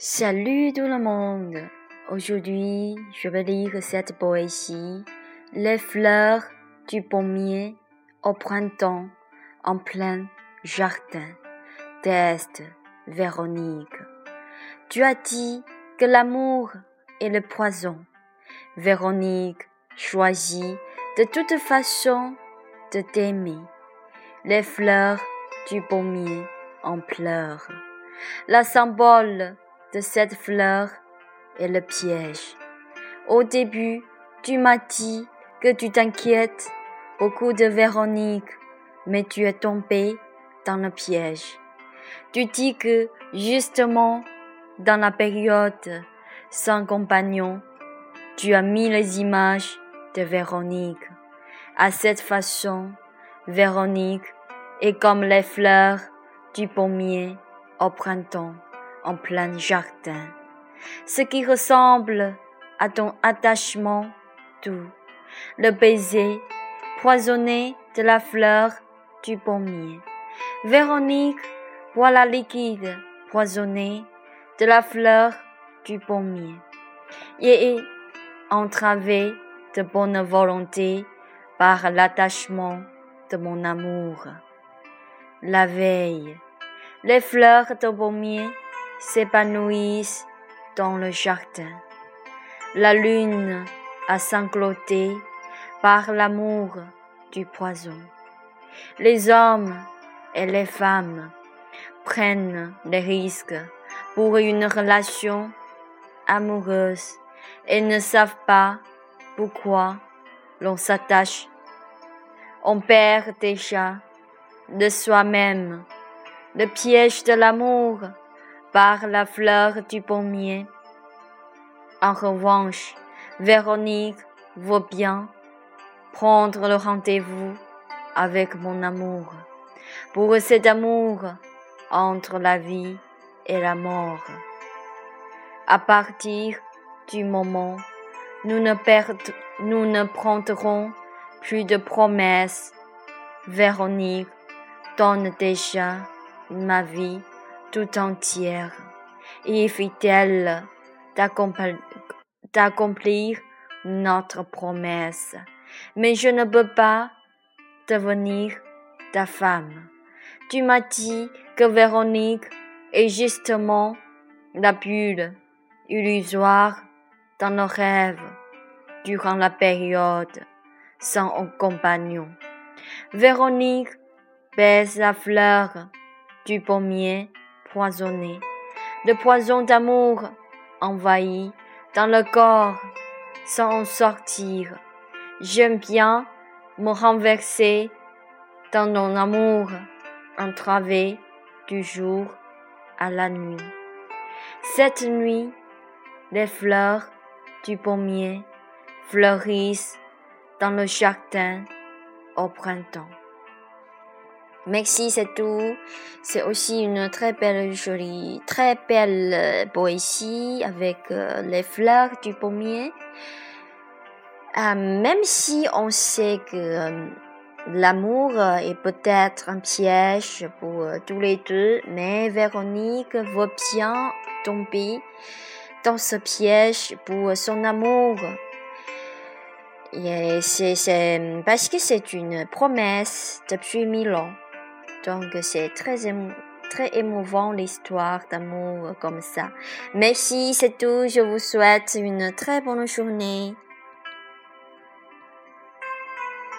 Salut tout le monde. Aujourd'hui, je vais lire cette poésie. Les fleurs du pommier au printemps en plein jardin. Test Véronique. Tu as dit que l'amour est le poison. Véronique choisit de toute façon de t'aimer. Les fleurs du pommier en pleurent. La symbole de cette fleur est le piège. Au début, tu m'as dit que tu t'inquiètes beaucoup de Véronique, mais tu es tombé dans le piège. Tu dis que, justement, dans la période sans compagnon, tu as mis les images de Véronique. À cette façon, Véronique est comme les fleurs du pommier au printemps en plein jardin, ce qui ressemble à ton attachement doux, le baiser poisonné de la fleur du pommier. Véronique boit la liquide poisonnée de la fleur du pommier et est de bonne volonté par l'attachement de mon amour. La veille, les fleurs de pommier s'épanouissent dans le jardin. La lune a sangloté par l'amour du poison. Les hommes et les femmes prennent des risques pour une relation amoureuse et ne savent pas pourquoi l'on s'attache. On perd déjà de soi-même le piège de l'amour par la fleur du pommier. En revanche, Véronique vaut bien prendre le rendez-vous avec mon amour, pour cet amour entre la vie et la mort. À partir du moment nous ne, nous ne prendrons plus de promesses, Véronique donne déjà ma vie tout entière et fidèle d'accomplir notre promesse. Mais je ne peux pas devenir ta femme. Tu m'as dit que Véronique est justement la bulle illusoire dans nos rêves durant la période sans compagnon. Véronique baise la fleur du pommier poisonné. Le poison d'amour envahit dans le corps sans en sortir. J'aime bien me renverser dans ton amour entravé du jour à la nuit. Cette nuit, les fleurs du pommier fleurissent dans le jardin au printemps. Merci, c'est tout. C'est aussi une très belle, jolie, très belle euh, poésie avec euh, les fleurs du pommier. Euh, même si on sait que l'amour est peut-être un piège pour tous les deux, mais Véronique veut bien tomber dans ce piège pour son amour. Parce que c'est une promesse depuis mille ans. Donc c'est très, émouvant l'histoire d'amour comme ça. Merci, c'est tout. Je vous souhaite une très bonne journée.